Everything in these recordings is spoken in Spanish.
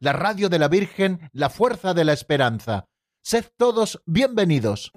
la radio de la Virgen, la fuerza de la esperanza. Sed todos bienvenidos.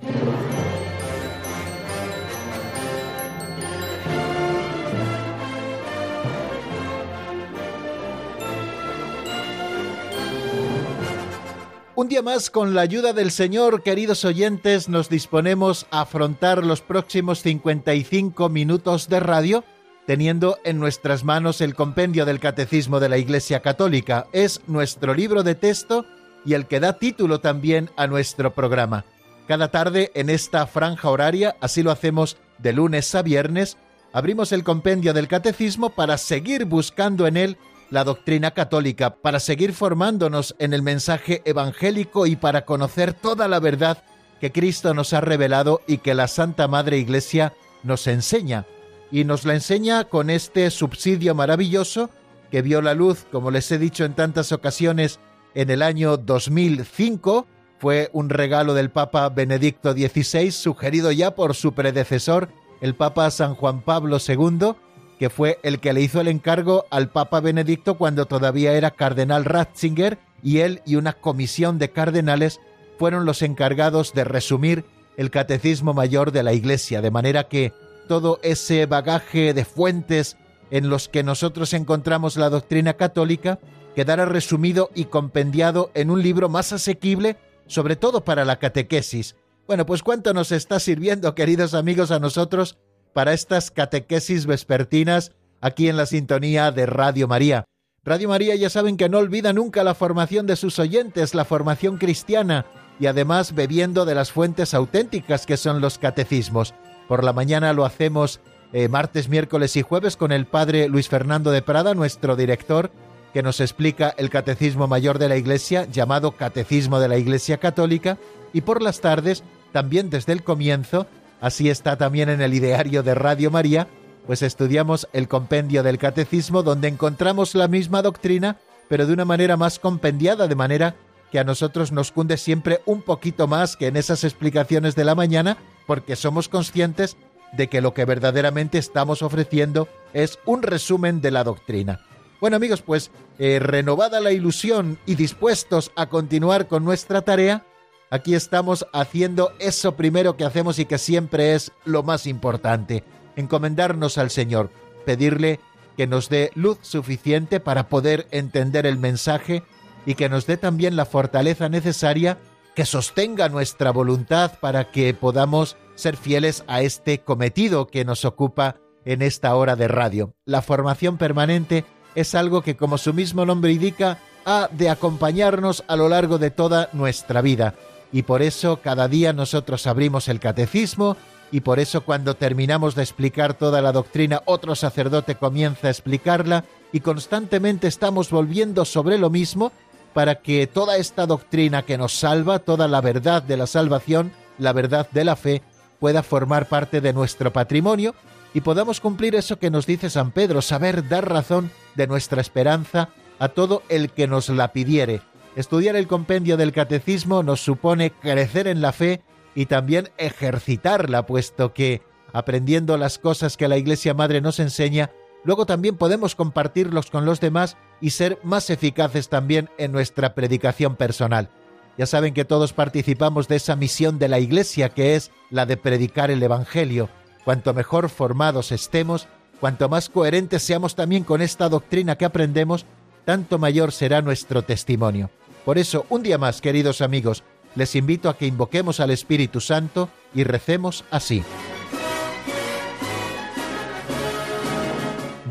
Un día más, con la ayuda del Señor, queridos oyentes, nos disponemos a afrontar los próximos 55 minutos de radio, teniendo en nuestras manos el compendio del Catecismo de la Iglesia Católica. Es nuestro libro de texto y el que da título también a nuestro programa. Cada tarde en esta franja horaria, así lo hacemos de lunes a viernes, abrimos el compendio del Catecismo para seguir buscando en él la doctrina católica, para seguir formándonos en el mensaje evangélico y para conocer toda la verdad que Cristo nos ha revelado y que la Santa Madre Iglesia nos enseña. Y nos la enseña con este subsidio maravilloso que vio la luz, como les he dicho en tantas ocasiones, en el año 2005. Fue un regalo del Papa Benedicto XVI, sugerido ya por su predecesor, el Papa San Juan Pablo II, que fue el que le hizo el encargo al Papa Benedicto cuando todavía era cardenal Ratzinger y él y una comisión de cardenales fueron los encargados de resumir el catecismo mayor de la Iglesia, de manera que todo ese bagaje de fuentes en los que nosotros encontramos la doctrina católica quedara resumido y compendiado en un libro más asequible, sobre todo para la catequesis. Bueno, pues cuánto nos está sirviendo, queridos amigos, a nosotros para estas catequesis vespertinas aquí en la sintonía de Radio María. Radio María ya saben que no olvida nunca la formación de sus oyentes, la formación cristiana, y además bebiendo de las fuentes auténticas que son los catecismos. Por la mañana lo hacemos eh, martes, miércoles y jueves con el padre Luis Fernando de Prada, nuestro director, que nos explica el Catecismo Mayor de la Iglesia, llamado Catecismo de la Iglesia Católica, y por las tardes, también desde el comienzo, así está también en el ideario de Radio María, pues estudiamos el compendio del catecismo donde encontramos la misma doctrina, pero de una manera más compendiada, de manera que a nosotros nos cunde siempre un poquito más que en esas explicaciones de la mañana, porque somos conscientes de que lo que verdaderamente estamos ofreciendo es un resumen de la doctrina. Bueno amigos, pues eh, renovada la ilusión y dispuestos a continuar con nuestra tarea, Aquí estamos haciendo eso primero que hacemos y que siempre es lo más importante, encomendarnos al Señor, pedirle que nos dé luz suficiente para poder entender el mensaje y que nos dé también la fortaleza necesaria que sostenga nuestra voluntad para que podamos ser fieles a este cometido que nos ocupa en esta hora de radio. La formación permanente es algo que, como su mismo nombre indica, ha de acompañarnos a lo largo de toda nuestra vida y por eso cada día nosotros abrimos el catecismo y por eso cuando terminamos de explicar toda la doctrina otro sacerdote comienza a explicarla y constantemente estamos volviendo sobre lo mismo para que toda esta doctrina que nos salva, toda la verdad de la salvación, la verdad de la fe, pueda formar parte de nuestro patrimonio y podamos cumplir eso que nos dice San Pedro, saber dar razón de nuestra esperanza a todo el que nos la pidiere, Estudiar el compendio del catecismo nos supone crecer en la fe y también ejercitarla, puesto que, aprendiendo las cosas que la Iglesia Madre nos enseña, luego también podemos compartirlos con los demás y ser más eficaces también en nuestra predicación personal. Ya saben que todos participamos de esa misión de la Iglesia que es la de predicar el Evangelio. Cuanto mejor formados estemos, cuanto más coherentes seamos también con esta doctrina que aprendemos, tanto mayor será nuestro testimonio. Por eso, un día más, queridos amigos, les invito a que invoquemos al Espíritu Santo y recemos así.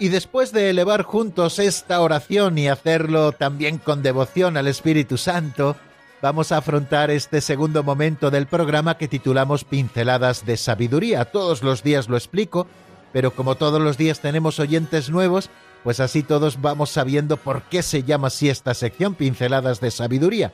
Y después de elevar juntos esta oración y hacerlo también con devoción al Espíritu Santo, vamos a afrontar este segundo momento del programa que titulamos Pinceladas de Sabiduría. Todos los días lo explico, pero como todos los días tenemos oyentes nuevos, pues así todos vamos sabiendo por qué se llama así esta sección Pinceladas de Sabiduría.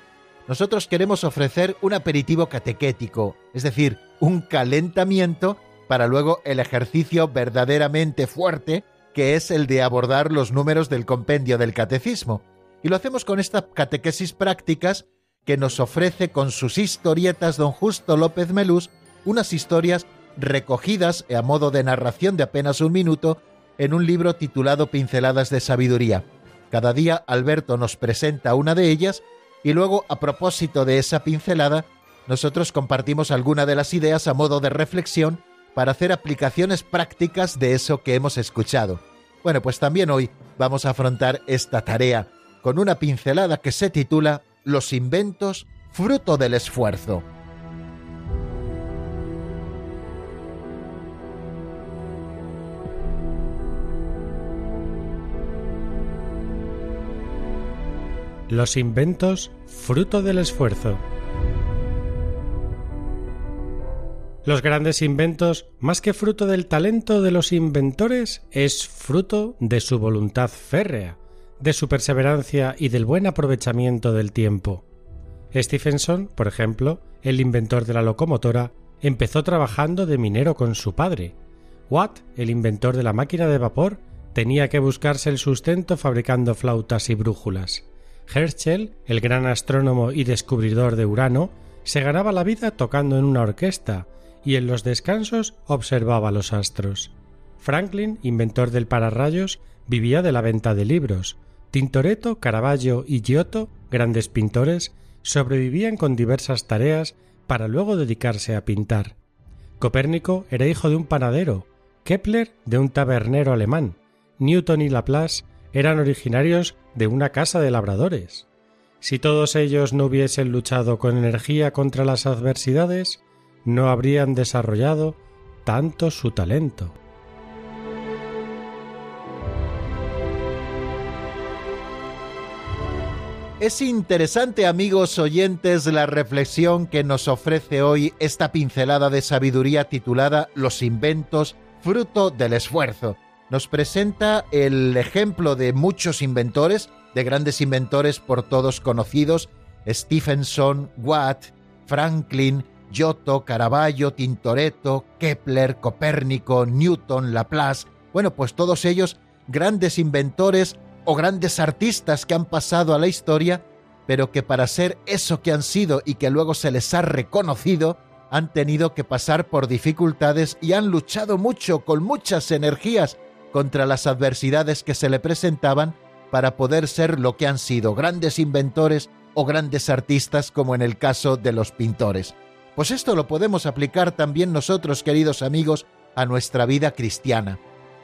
Nosotros queremos ofrecer un aperitivo catequético, es decir, un calentamiento para luego el ejercicio verdaderamente fuerte que es el de abordar los números del compendio del catecismo. Y lo hacemos con estas catequesis prácticas que nos ofrece con sus historietas don Justo López Melús, unas historias recogidas a modo de narración de apenas un minuto en un libro titulado Pinceladas de Sabiduría. Cada día Alberto nos presenta una de ellas y luego, a propósito de esa pincelada, nosotros compartimos alguna de las ideas a modo de reflexión para hacer aplicaciones prácticas de eso que hemos escuchado. Bueno, pues también hoy vamos a afrontar esta tarea con una pincelada que se titula Los inventos, fruto del esfuerzo. Los inventos, fruto del esfuerzo. Los grandes inventos, más que fruto del talento de los inventores, es fruto de su voluntad férrea, de su perseverancia y del buen aprovechamiento del tiempo. Stephenson, por ejemplo, el inventor de la locomotora, empezó trabajando de minero con su padre. Watt, el inventor de la máquina de vapor, tenía que buscarse el sustento fabricando flautas y brújulas. Herschel, el gran astrónomo y descubridor de Urano, se ganaba la vida tocando en una orquesta, y en los descansos observaba los astros. Franklin, inventor del pararrayos, vivía de la venta de libros. Tintoretto, Caravaggio y Giotto, grandes pintores, sobrevivían con diversas tareas para luego dedicarse a pintar. Copérnico era hijo de un panadero, Kepler de un tabernero alemán, Newton y Laplace eran originarios de una casa de labradores. Si todos ellos no hubiesen luchado con energía contra las adversidades, no habrían desarrollado tanto su talento. Es interesante, amigos oyentes, la reflexión que nos ofrece hoy esta pincelada de sabiduría titulada Los inventos, fruto del esfuerzo. Nos presenta el ejemplo de muchos inventores, de grandes inventores por todos conocidos, Stephenson, Watt, Franklin, Giotto, Caravaggio, Tintoretto, Kepler, Copérnico, Newton, Laplace, bueno, pues todos ellos grandes inventores o grandes artistas que han pasado a la historia, pero que para ser eso que han sido y que luego se les ha reconocido, han tenido que pasar por dificultades y han luchado mucho con muchas energías contra las adversidades que se le presentaban para poder ser lo que han sido grandes inventores o grandes artistas como en el caso de los pintores. Pues esto lo podemos aplicar también nosotros, queridos amigos, a nuestra vida cristiana.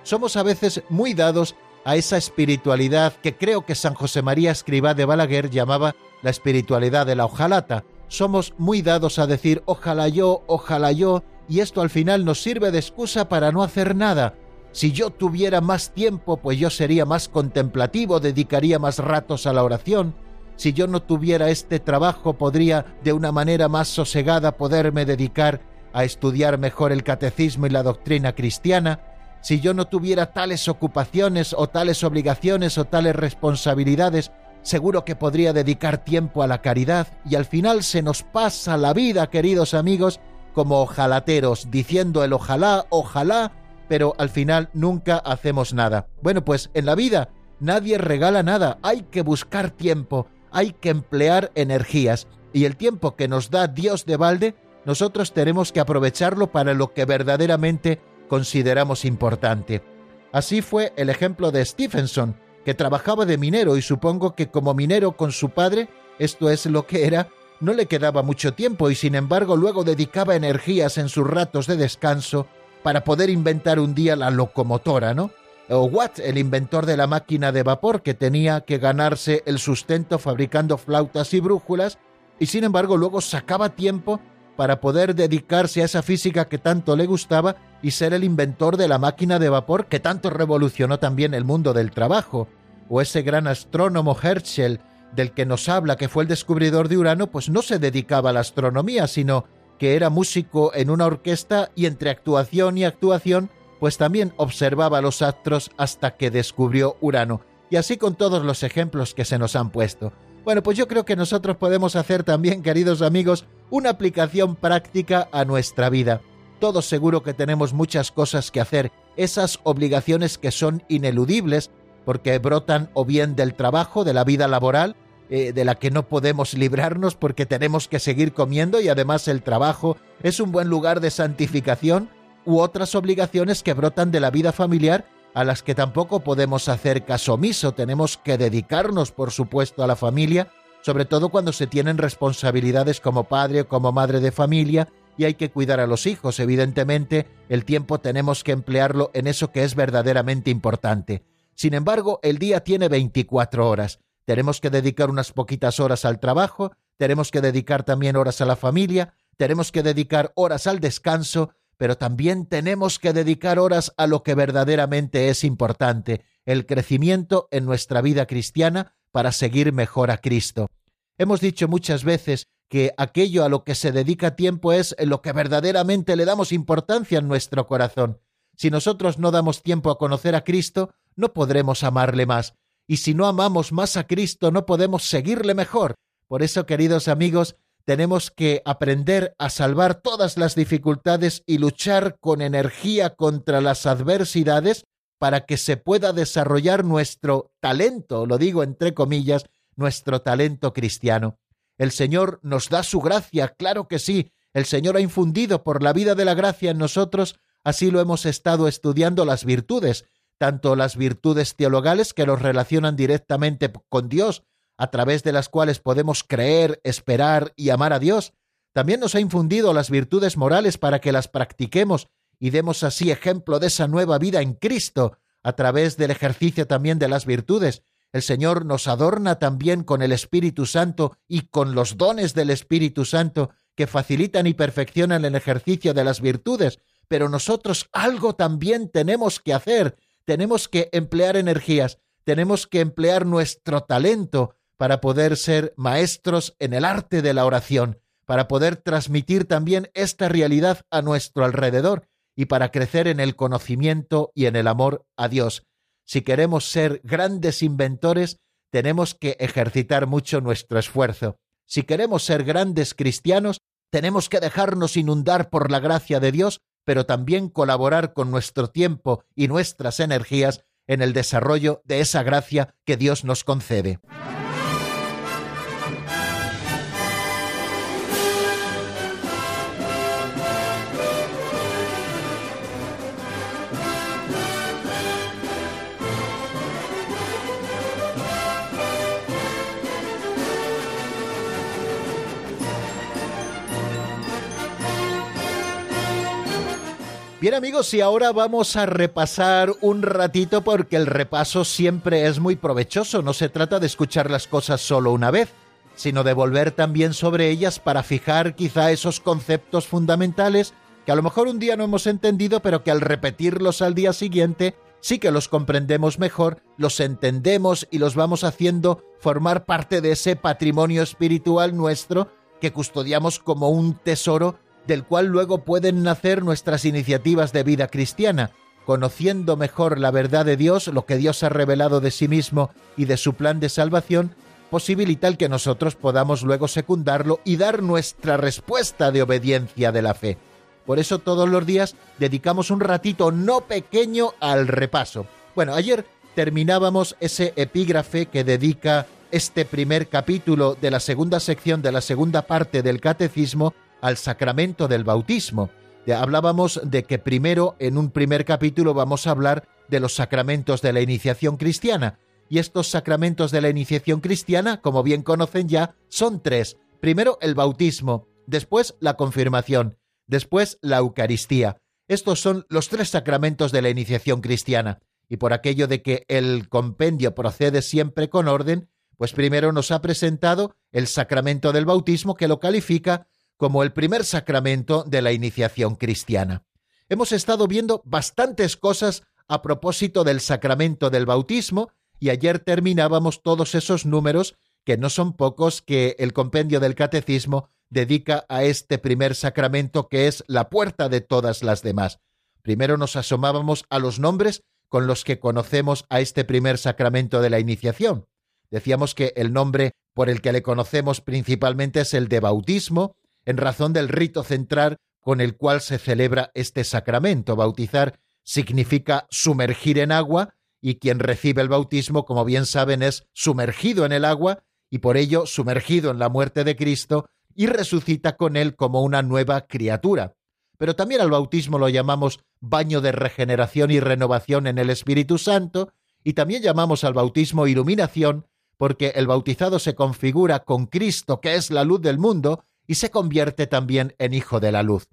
Somos a veces muy dados a esa espiritualidad que creo que San José María Escribá de Balaguer llamaba la espiritualidad de la hojalata. Somos muy dados a decir ojalá yo, ojalá yo, y esto al final nos sirve de excusa para no hacer nada. Si yo tuviera más tiempo, pues yo sería más contemplativo, dedicaría más ratos a la oración, si yo no tuviera este trabajo podría de una manera más sosegada poderme dedicar a estudiar mejor el catecismo y la doctrina cristiana, si yo no tuviera tales ocupaciones o tales obligaciones o tales responsabilidades, seguro que podría dedicar tiempo a la caridad. Y al final se nos pasa la vida, queridos amigos, como ojalateros, diciendo el ojalá, ojalá, pero al final nunca hacemos nada. Bueno, pues en la vida nadie regala nada, hay que buscar tiempo, hay que emplear energías y el tiempo que nos da Dios de balde, nosotros tenemos que aprovecharlo para lo que verdaderamente consideramos importante. Así fue el ejemplo de Stephenson, que trabajaba de minero y supongo que como minero con su padre, esto es lo que era, no le quedaba mucho tiempo y sin embargo luego dedicaba energías en sus ratos de descanso para poder inventar un día la locomotora, ¿no? O Watt, el inventor de la máquina de vapor que tenía que ganarse el sustento fabricando flautas y brújulas y sin embargo luego sacaba tiempo para poder dedicarse a esa física que tanto le gustaba y ser el inventor de la máquina de vapor que tanto revolucionó también el mundo del trabajo, o ese gran astrónomo Herschel del que nos habla que fue el descubridor de Urano, pues no se dedicaba a la astronomía, sino que era músico en una orquesta y entre actuación y actuación, pues también observaba los astros hasta que descubrió Urano. Y así con todos los ejemplos que se nos han puesto. Bueno, pues yo creo que nosotros podemos hacer también, queridos amigos, una aplicación práctica a nuestra vida. Todos seguro que tenemos muchas cosas que hacer, esas obligaciones que son ineludibles, porque brotan o bien del trabajo, de la vida laboral, eh, de la que no podemos librarnos porque tenemos que seguir comiendo y además el trabajo es un buen lugar de santificación, u otras obligaciones que brotan de la vida familiar a las que tampoco podemos hacer caso omiso. Tenemos que dedicarnos, por supuesto, a la familia, sobre todo cuando se tienen responsabilidades como padre o como madre de familia y hay que cuidar a los hijos. Evidentemente, el tiempo tenemos que emplearlo en eso que es verdaderamente importante. Sin embargo, el día tiene 24 horas. Tenemos que dedicar unas poquitas horas al trabajo, tenemos que dedicar también horas a la familia, tenemos que dedicar horas al descanso pero también tenemos que dedicar horas a lo que verdaderamente es importante, el crecimiento en nuestra vida cristiana para seguir mejor a Cristo. Hemos dicho muchas veces que aquello a lo que se dedica tiempo es lo que verdaderamente le damos importancia en nuestro corazón. Si nosotros no damos tiempo a conocer a Cristo, no podremos amarle más. Y si no amamos más a Cristo, no podemos seguirle mejor. Por eso, queridos amigos, tenemos que aprender a salvar todas las dificultades y luchar con energía contra las adversidades para que se pueda desarrollar nuestro talento, lo digo entre comillas, nuestro talento cristiano. El Señor nos da su gracia, claro que sí, el Señor ha infundido por la vida de la gracia en nosotros, así lo hemos estado estudiando las virtudes, tanto las virtudes teologales que nos relacionan directamente con Dios, a través de las cuales podemos creer, esperar y amar a Dios, también nos ha infundido las virtudes morales para que las practiquemos y demos así ejemplo de esa nueva vida en Cristo a través del ejercicio también de las virtudes. El Señor nos adorna también con el Espíritu Santo y con los dones del Espíritu Santo que facilitan y perfeccionan el ejercicio de las virtudes, pero nosotros algo también tenemos que hacer, tenemos que emplear energías, tenemos que emplear nuestro talento, para poder ser maestros en el arte de la oración, para poder transmitir también esta realidad a nuestro alrededor y para crecer en el conocimiento y en el amor a Dios. Si queremos ser grandes inventores, tenemos que ejercitar mucho nuestro esfuerzo. Si queremos ser grandes cristianos, tenemos que dejarnos inundar por la gracia de Dios, pero también colaborar con nuestro tiempo y nuestras energías en el desarrollo de esa gracia que Dios nos concede. Bien amigos, y ahora vamos a repasar un ratito porque el repaso siempre es muy provechoso. No se trata de escuchar las cosas solo una vez, sino de volver también sobre ellas para fijar quizá esos conceptos fundamentales que a lo mejor un día no hemos entendido, pero que al repetirlos al día siguiente sí que los comprendemos mejor, los entendemos y los vamos haciendo formar parte de ese patrimonio espiritual nuestro que custodiamos como un tesoro del cual luego pueden nacer nuestras iniciativas de vida cristiana, conociendo mejor la verdad de Dios, lo que Dios ha revelado de sí mismo y de su plan de salvación, posibilita el que nosotros podamos luego secundarlo y dar nuestra respuesta de obediencia de la fe. Por eso todos los días dedicamos un ratito no pequeño al repaso. Bueno, ayer terminábamos ese epígrafe que dedica este primer capítulo de la segunda sección de la segunda parte del catecismo al sacramento del bautismo. Hablábamos de que primero, en un primer capítulo, vamos a hablar de los sacramentos de la iniciación cristiana. Y estos sacramentos de la iniciación cristiana, como bien conocen ya, son tres. Primero el bautismo, después la confirmación, después la Eucaristía. Estos son los tres sacramentos de la iniciación cristiana. Y por aquello de que el compendio procede siempre con orden, pues primero nos ha presentado el sacramento del bautismo que lo califica como el primer sacramento de la iniciación cristiana. Hemos estado viendo bastantes cosas a propósito del sacramento del bautismo y ayer terminábamos todos esos números que no son pocos que el compendio del catecismo dedica a este primer sacramento que es la puerta de todas las demás. Primero nos asomábamos a los nombres con los que conocemos a este primer sacramento de la iniciación. Decíamos que el nombre por el que le conocemos principalmente es el de bautismo, en razón del rito central con el cual se celebra este sacramento. Bautizar significa sumergir en agua y quien recibe el bautismo, como bien saben, es sumergido en el agua y por ello sumergido en la muerte de Cristo y resucita con él como una nueva criatura. Pero también al bautismo lo llamamos baño de regeneración y renovación en el Espíritu Santo y también llamamos al bautismo iluminación porque el bautizado se configura con Cristo, que es la luz del mundo, y se convierte también en hijo de la luz.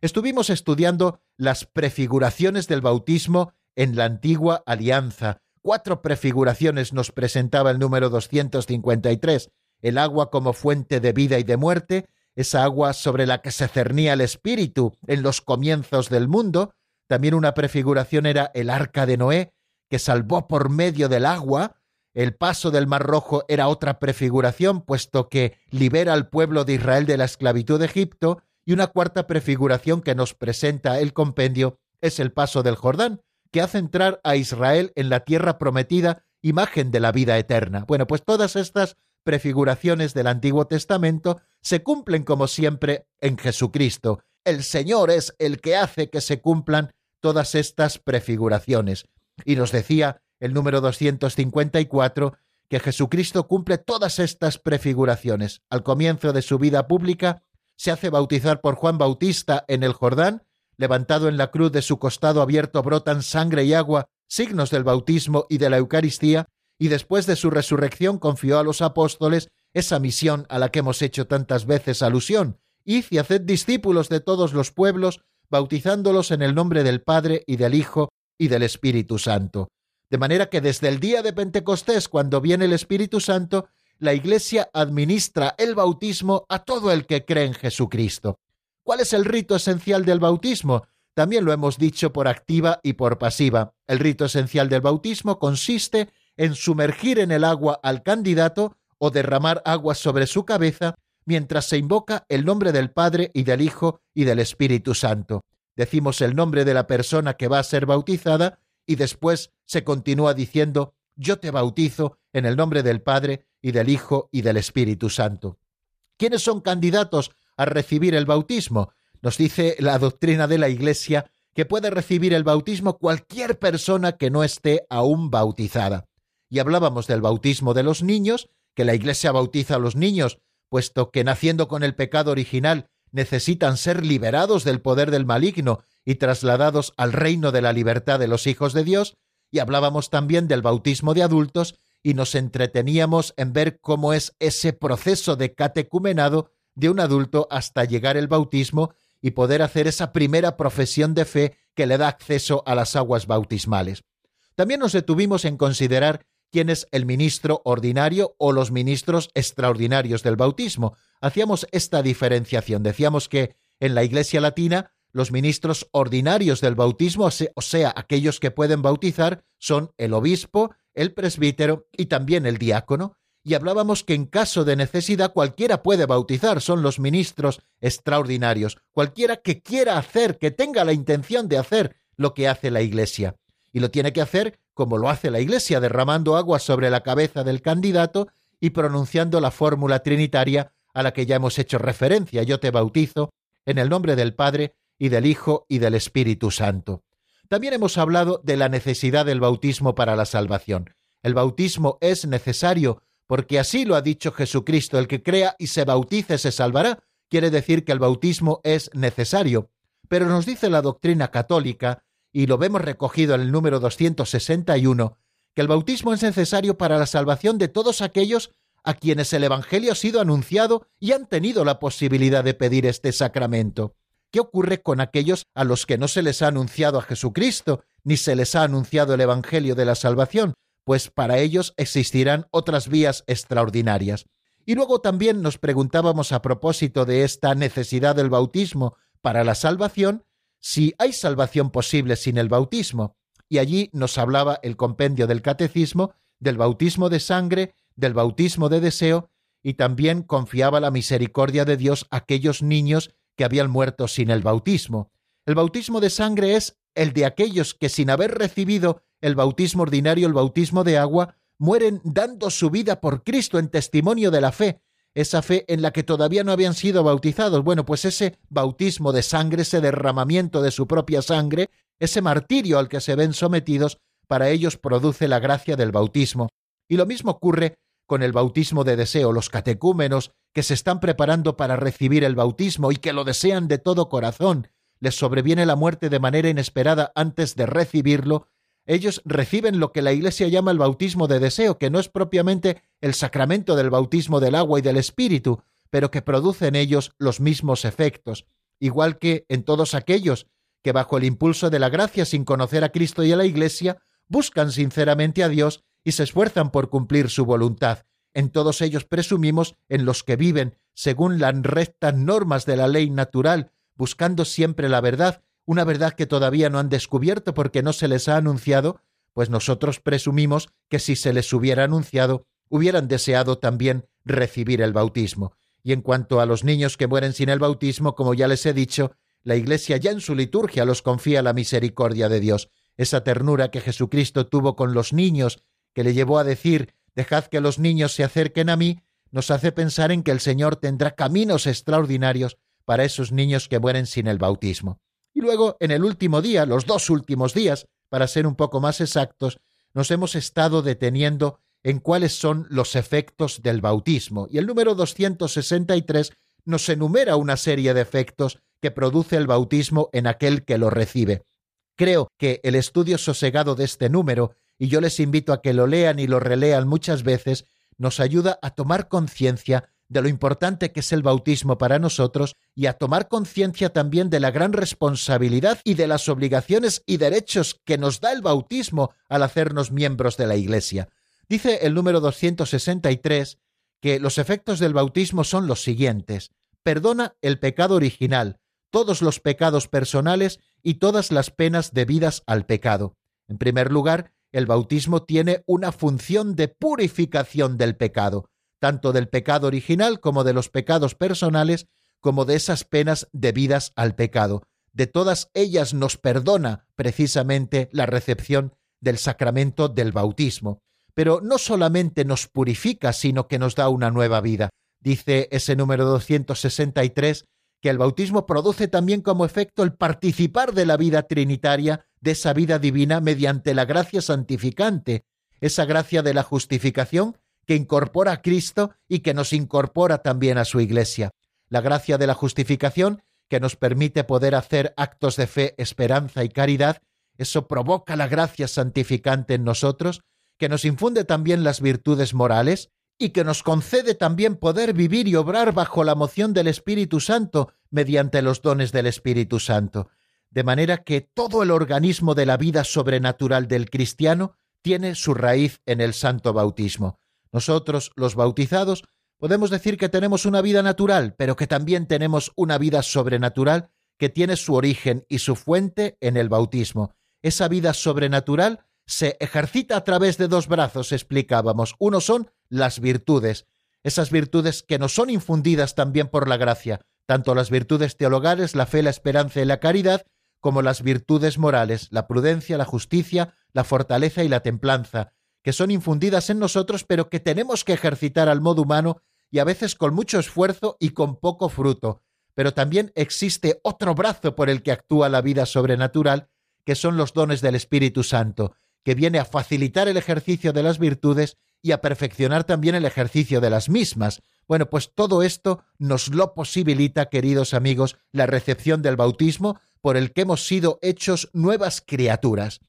Estuvimos estudiando las prefiguraciones del bautismo en la antigua alianza. Cuatro prefiguraciones nos presentaba el número 253, el agua como fuente de vida y de muerte, esa agua sobre la que se cernía el Espíritu en los comienzos del mundo. También una prefiguración era el arca de Noé, que salvó por medio del agua, el paso del Mar Rojo era otra prefiguración, puesto que libera al pueblo de Israel de la esclavitud de Egipto, y una cuarta prefiguración que nos presenta el compendio es el paso del Jordán, que hace entrar a Israel en la tierra prometida, imagen de la vida eterna. Bueno, pues todas estas prefiguraciones del Antiguo Testamento se cumplen como siempre en Jesucristo. El Señor es el que hace que se cumplan todas estas prefiguraciones. Y nos decía el número 254, que Jesucristo cumple todas estas prefiguraciones. Al comienzo de su vida pública, se hace bautizar por Juan Bautista en el Jordán, levantado en la cruz de su costado abierto brotan sangre y agua, signos del bautismo y de la Eucaristía, y después de su resurrección confió a los apóstoles esa misión a la que hemos hecho tantas veces alusión, id y haced discípulos de todos los pueblos, bautizándolos en el nombre del Padre y del Hijo y del Espíritu Santo. De manera que desde el día de Pentecostés, cuando viene el Espíritu Santo, la Iglesia administra el bautismo a todo el que cree en Jesucristo. ¿Cuál es el rito esencial del bautismo? También lo hemos dicho por activa y por pasiva. El rito esencial del bautismo consiste en sumergir en el agua al candidato o derramar agua sobre su cabeza mientras se invoca el nombre del Padre y del Hijo y del Espíritu Santo. Decimos el nombre de la persona que va a ser bautizada y después se continúa diciendo, yo te bautizo en el nombre del Padre y del Hijo y del Espíritu Santo. ¿Quiénes son candidatos a recibir el bautismo? Nos dice la doctrina de la Iglesia que puede recibir el bautismo cualquier persona que no esté aún bautizada. Y hablábamos del bautismo de los niños, que la Iglesia bautiza a los niños, puesto que naciendo con el pecado original necesitan ser liberados del poder del maligno y trasladados al reino de la libertad de los hijos de Dios, y hablábamos también del bautismo de adultos y nos entreteníamos en ver cómo es ese proceso de catecumenado de un adulto hasta llegar el bautismo y poder hacer esa primera profesión de fe que le da acceso a las aguas bautismales. También nos detuvimos en considerar quién es el ministro ordinario o los ministros extraordinarios del bautismo. Hacíamos esta diferenciación. Decíamos que en la Iglesia Latina los ministros ordinarios del bautismo, o sea, aquellos que pueden bautizar, son el obispo, el presbítero y también el diácono. Y hablábamos que en caso de necesidad cualquiera puede bautizar, son los ministros extraordinarios, cualquiera que quiera hacer, que tenga la intención de hacer lo que hace la Iglesia. Y lo tiene que hacer como lo hace la Iglesia, derramando agua sobre la cabeza del candidato y pronunciando la fórmula trinitaria a la que ya hemos hecho referencia. Yo te bautizo en el nombre del Padre y del Hijo y del Espíritu Santo. También hemos hablado de la necesidad del bautismo para la salvación. El bautismo es necesario porque así lo ha dicho Jesucristo, el que crea y se bautice se salvará. Quiere decir que el bautismo es necesario. Pero nos dice la doctrina católica y lo vemos recogido en el número 261, que el bautismo es necesario para la salvación de todos aquellos a quienes el Evangelio ha sido anunciado y han tenido la posibilidad de pedir este sacramento. ¿Qué ocurre con aquellos a los que no se les ha anunciado a Jesucristo, ni se les ha anunciado el Evangelio de la salvación? Pues para ellos existirán otras vías extraordinarias. Y luego también nos preguntábamos a propósito de esta necesidad del bautismo para la salvación, si hay salvación posible sin el bautismo. Y allí nos hablaba el compendio del catecismo del bautismo de sangre, del bautismo de deseo, y también confiaba la misericordia de Dios a aquellos niños que habían muerto sin el bautismo. El bautismo de sangre es el de aquellos que sin haber recibido el bautismo ordinario, el bautismo de agua, mueren dando su vida por Cristo en testimonio de la fe, esa fe en la que todavía no habían sido bautizados. Bueno, pues ese bautismo de sangre, ese derramamiento de su propia sangre, ese martirio al que se ven sometidos, para ellos produce la gracia del bautismo. Y lo mismo ocurre con el bautismo de deseo, los catecúmenos que se están preparando para recibir el bautismo y que lo desean de todo corazón, les sobreviene la muerte de manera inesperada antes de recibirlo, ellos reciben lo que la Iglesia llama el bautismo de deseo, que no es propiamente el sacramento del bautismo del agua y del Espíritu, pero que produce en ellos los mismos efectos, igual que en todos aquellos que bajo el impulso de la gracia sin conocer a Cristo y a la Iglesia buscan sinceramente a Dios y se esfuerzan por cumplir su voluntad. En todos ellos presumimos en los que viven según las rectas normas de la ley natural, buscando siempre la verdad, una verdad que todavía no han descubierto porque no se les ha anunciado, pues nosotros presumimos que si se les hubiera anunciado, hubieran deseado también recibir el bautismo. Y en cuanto a los niños que mueren sin el bautismo, como ya les he dicho, la Iglesia ya en su liturgia los confía la misericordia de Dios, esa ternura que Jesucristo tuvo con los niños que le llevó a decir Dejad que los niños se acerquen a mí, nos hace pensar en que el Señor tendrá caminos extraordinarios para esos niños que mueren sin el bautismo. Y luego, en el último día, los dos últimos días, para ser un poco más exactos, nos hemos estado deteniendo en cuáles son los efectos del bautismo. Y el número 263 nos enumera una serie de efectos que produce el bautismo en aquel que lo recibe. Creo que el estudio sosegado de este número y yo les invito a que lo lean y lo relean muchas veces, nos ayuda a tomar conciencia de lo importante que es el bautismo para nosotros y a tomar conciencia también de la gran responsabilidad y de las obligaciones y derechos que nos da el bautismo al hacernos miembros de la Iglesia. Dice el número 263 que los efectos del bautismo son los siguientes. Perdona el pecado original, todos los pecados personales y todas las penas debidas al pecado. En primer lugar, el bautismo tiene una función de purificación del pecado, tanto del pecado original como de los pecados personales, como de esas penas debidas al pecado. De todas ellas nos perdona precisamente la recepción del sacramento del bautismo. Pero no solamente nos purifica, sino que nos da una nueva vida. Dice ese número 263 que el bautismo produce también como efecto el participar de la vida trinitaria, de esa vida divina mediante la gracia santificante, esa gracia de la justificación que incorpora a Cristo y que nos incorpora también a su Iglesia. La gracia de la justificación que nos permite poder hacer actos de fe, esperanza y caridad, eso provoca la gracia santificante en nosotros, que nos infunde también las virtudes morales, y que nos concede también poder vivir y obrar bajo la moción del Espíritu Santo mediante los dones del Espíritu Santo, de manera que todo el organismo de la vida sobrenatural del cristiano tiene su raíz en el santo bautismo. Nosotros, los bautizados, podemos decir que tenemos una vida natural, pero que también tenemos una vida sobrenatural que tiene su origen y su fuente en el bautismo. Esa vida sobrenatural se ejercita a través de dos brazos, explicábamos. Uno son las virtudes, esas virtudes que nos son infundidas también por la gracia, tanto las virtudes teologales, la fe, la esperanza y la caridad, como las virtudes morales, la prudencia, la justicia, la fortaleza y la templanza, que son infundidas en nosotros, pero que tenemos que ejercitar al modo humano y a veces con mucho esfuerzo y con poco fruto. Pero también existe otro brazo por el que actúa la vida sobrenatural, que son los dones del Espíritu Santo, que viene a facilitar el ejercicio de las virtudes y a perfeccionar también el ejercicio de las mismas. Bueno, pues todo esto nos lo posibilita, queridos amigos, la recepción del bautismo, por el que hemos sido hechos nuevas criaturas.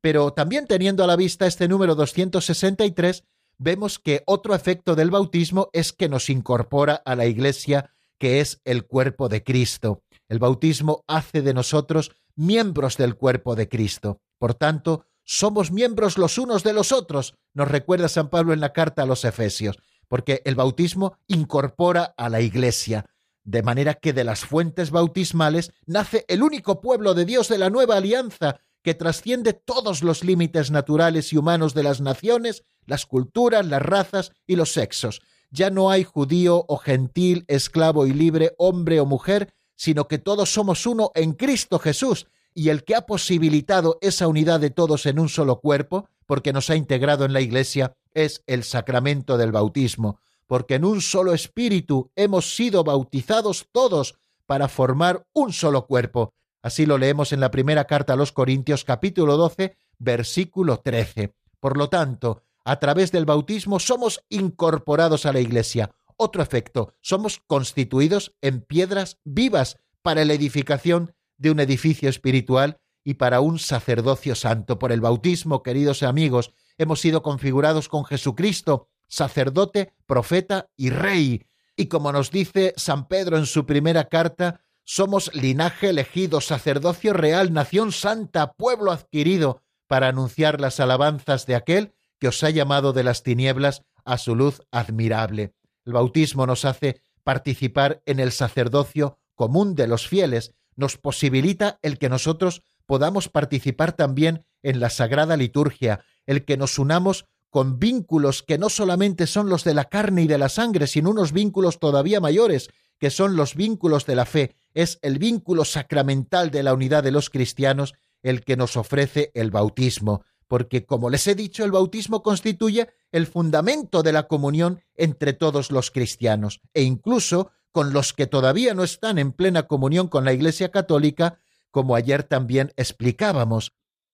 Pero también teniendo a la vista este número 263, vemos que otro efecto del bautismo es que nos incorpora a la Iglesia, que es el cuerpo de Cristo. El bautismo hace de nosotros miembros del cuerpo de Cristo. Por tanto, somos miembros los unos de los otros, nos recuerda San Pablo en la carta a los Efesios, porque el bautismo incorpora a la Iglesia, de manera que de las fuentes bautismales nace el único pueblo de Dios de la nueva alianza, que trasciende todos los límites naturales y humanos de las naciones, las culturas, las razas y los sexos. Ya no hay judío o gentil, esclavo y libre, hombre o mujer, sino que todos somos uno en Cristo Jesús, y el que ha posibilitado esa unidad de todos en un solo cuerpo, porque nos ha integrado en la Iglesia, es el sacramento del bautismo, porque en un solo espíritu hemos sido bautizados todos para formar un solo cuerpo. Así lo leemos en la primera carta a los Corintios capítulo 12, versículo 13. Por lo tanto, a través del bautismo somos incorporados a la Iglesia. Otro efecto, somos constituidos en piedras vivas para la edificación de un edificio espiritual y para un sacerdocio santo. Por el bautismo, queridos amigos, hemos sido configurados con Jesucristo, sacerdote, profeta y rey. Y como nos dice San Pedro en su primera carta, somos linaje elegido, sacerdocio real, nación santa, pueblo adquirido, para anunciar las alabanzas de aquel que os ha llamado de las tinieblas a su luz admirable. El bautismo nos hace participar en el sacerdocio común de los fieles, nos posibilita el que nosotros podamos participar también en la sagrada liturgia, el que nos unamos con vínculos que no solamente son los de la carne y de la sangre, sino unos vínculos todavía mayores, que son los vínculos de la fe, es el vínculo sacramental de la unidad de los cristianos el que nos ofrece el bautismo, porque, como les he dicho, el bautismo constituye el fundamento de la comunión entre todos los cristianos, e incluso con los que todavía no están en plena comunión con la Iglesia Católica, como ayer también explicábamos.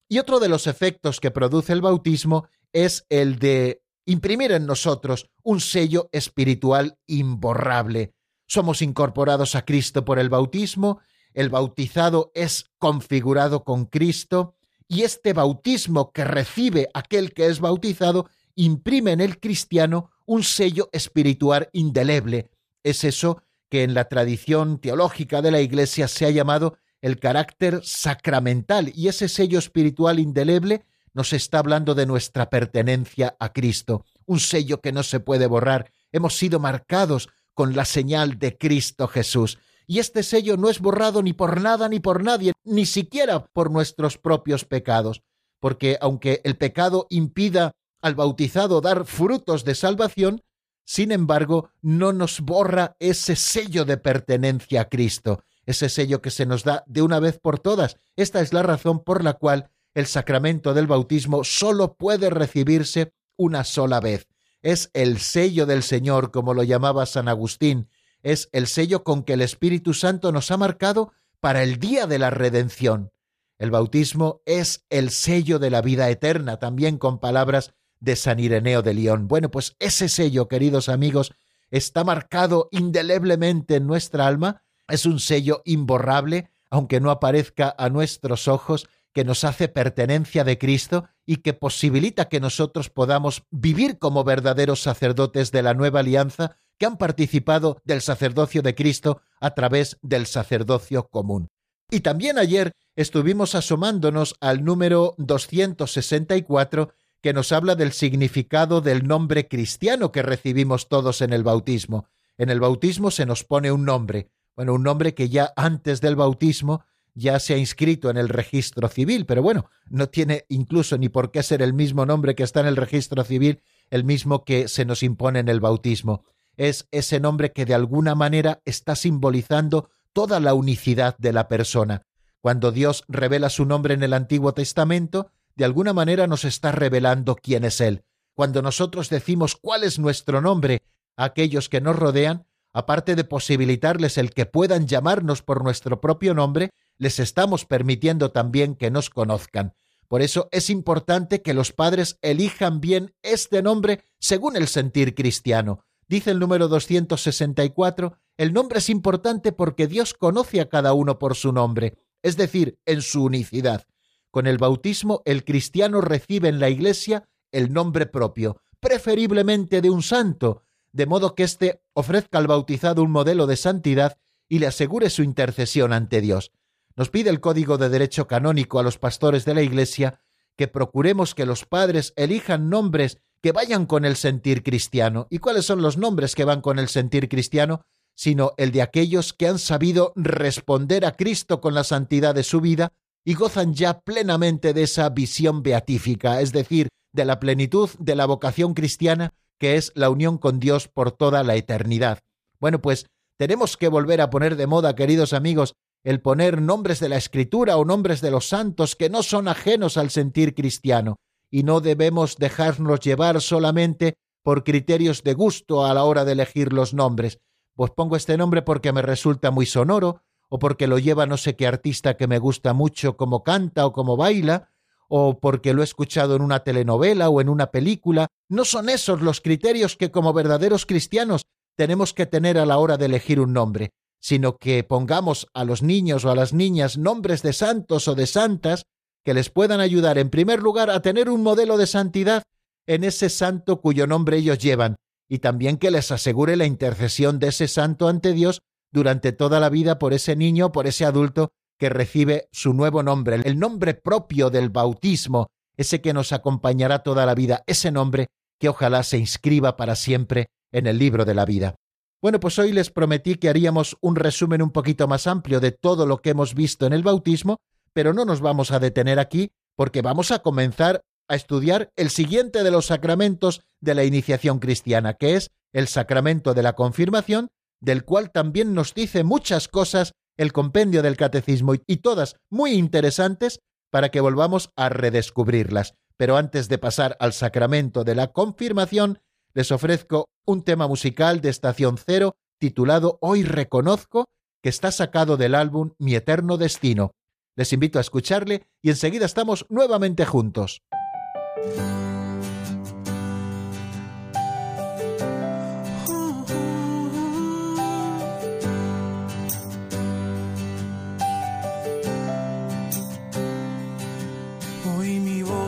Y otro de los efectos que produce el bautismo es el de imprimir en nosotros un sello espiritual imborrable, somos incorporados a Cristo por el bautismo, el bautizado es configurado con Cristo, y este bautismo que recibe aquel que es bautizado imprime en el cristiano un sello espiritual indeleble. Es eso que en la tradición teológica de la Iglesia se ha llamado el carácter sacramental, y ese sello espiritual indeleble nos está hablando de nuestra pertenencia a Cristo, un sello que no se puede borrar. Hemos sido marcados con la señal de Cristo Jesús. Y este sello no es borrado ni por nada ni por nadie, ni siquiera por nuestros propios pecados, porque aunque el pecado impida al bautizado dar frutos de salvación, sin embargo, no nos borra ese sello de pertenencia a Cristo, ese sello que se nos da de una vez por todas. Esta es la razón por la cual el sacramento del bautismo solo puede recibirse una sola vez es el sello del Señor, como lo llamaba San Agustín, es el sello con que el Espíritu Santo nos ha marcado para el día de la redención. El bautismo es el sello de la vida eterna, también con palabras de San Ireneo de León. Bueno, pues ese sello, queridos amigos, está marcado indeleblemente en nuestra alma, es un sello imborrable, aunque no aparezca a nuestros ojos, que nos hace pertenencia de Cristo y que posibilita que nosotros podamos vivir como verdaderos sacerdotes de la nueva alianza que han participado del sacerdocio de Cristo a través del sacerdocio común. Y también ayer estuvimos asomándonos al número 264 que nos habla del significado del nombre cristiano que recibimos todos en el bautismo. En el bautismo se nos pone un nombre, bueno, un nombre que ya antes del bautismo ya se ha inscrito en el registro civil, pero bueno, no tiene incluso ni por qué ser el mismo nombre que está en el registro civil, el mismo que se nos impone en el bautismo. Es ese nombre que de alguna manera está simbolizando toda la unicidad de la persona. Cuando Dios revela su nombre en el Antiguo Testamento, de alguna manera nos está revelando quién es Él. Cuando nosotros decimos cuál es nuestro nombre a aquellos que nos rodean, aparte de posibilitarles el que puedan llamarnos por nuestro propio nombre, les estamos permitiendo también que nos conozcan. Por eso es importante que los padres elijan bien este nombre según el sentir cristiano. Dice el número 264, el nombre es importante porque Dios conoce a cada uno por su nombre. es decir, en su unicidad. Con el bautismo el cristiano recibe en la Iglesia el nombre propio, preferiblemente de un santo, de modo que éste ofrezca al bautizado un modelo de santidad y le asegure su intercesión ante Dios. Nos pide el Código de Derecho Canónico a los pastores de la Iglesia que procuremos que los padres elijan nombres que vayan con el sentir cristiano. ¿Y cuáles son los nombres que van con el sentir cristiano? Sino el de aquellos que han sabido responder a Cristo con la santidad de su vida y gozan ya plenamente de esa visión beatífica, es decir, de la plenitud de la vocación cristiana que es la unión con Dios por toda la eternidad. Bueno, pues tenemos que volver a poner de moda, queridos amigos, el poner nombres de la Escritura o nombres de los santos que no son ajenos al sentir cristiano, y no debemos dejarnos llevar solamente por criterios de gusto a la hora de elegir los nombres. Pues pongo este nombre porque me resulta muy sonoro, o porque lo lleva no sé qué artista que me gusta mucho como canta o como baila, o porque lo he escuchado en una telenovela o en una película. No son esos los criterios que como verdaderos cristianos tenemos que tener a la hora de elegir un nombre, sino que pongamos a los niños o a las niñas nombres de santos o de santas que les puedan ayudar en primer lugar a tener un modelo de santidad en ese santo cuyo nombre ellos llevan, y también que les asegure la intercesión de ese santo ante Dios durante toda la vida por ese niño, por ese adulto que recibe su nuevo nombre, el nombre propio del bautismo, ese que nos acompañará toda la vida, ese nombre que ojalá se inscriba para siempre en el libro de la vida. Bueno, pues hoy les prometí que haríamos un resumen un poquito más amplio de todo lo que hemos visto en el bautismo, pero no nos vamos a detener aquí porque vamos a comenzar a estudiar el siguiente de los sacramentos de la iniciación cristiana, que es el sacramento de la confirmación, del cual también nos dice muchas cosas el compendio del catecismo y todas muy interesantes para que volvamos a redescubrirlas. Pero antes de pasar al sacramento de la confirmación, les ofrezco un tema musical de Estación Cero titulado Hoy reconozco, que está sacado del álbum Mi Eterno Destino. Les invito a escucharle y enseguida estamos nuevamente juntos.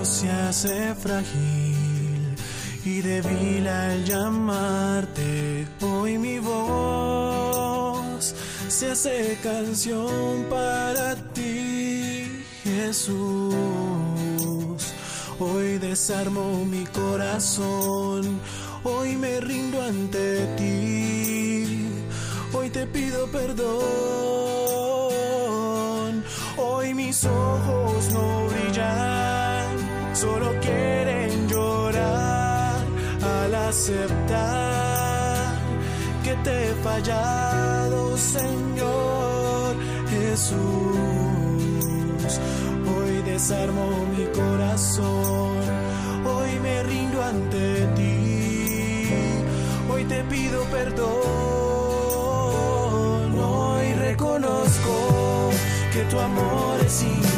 se hace frágil y débil al llamarte. Hoy mi voz se hace canción para ti, Jesús. Hoy desarmo mi corazón, hoy me rindo ante ti, hoy te pido perdón, hoy mis ojos no brillan solo quieren aceptar que te he fallado, Señor Jesús. Hoy desarmo mi corazón, hoy me rindo ante ti, hoy te pido perdón, hoy reconozco que tu amor es infinito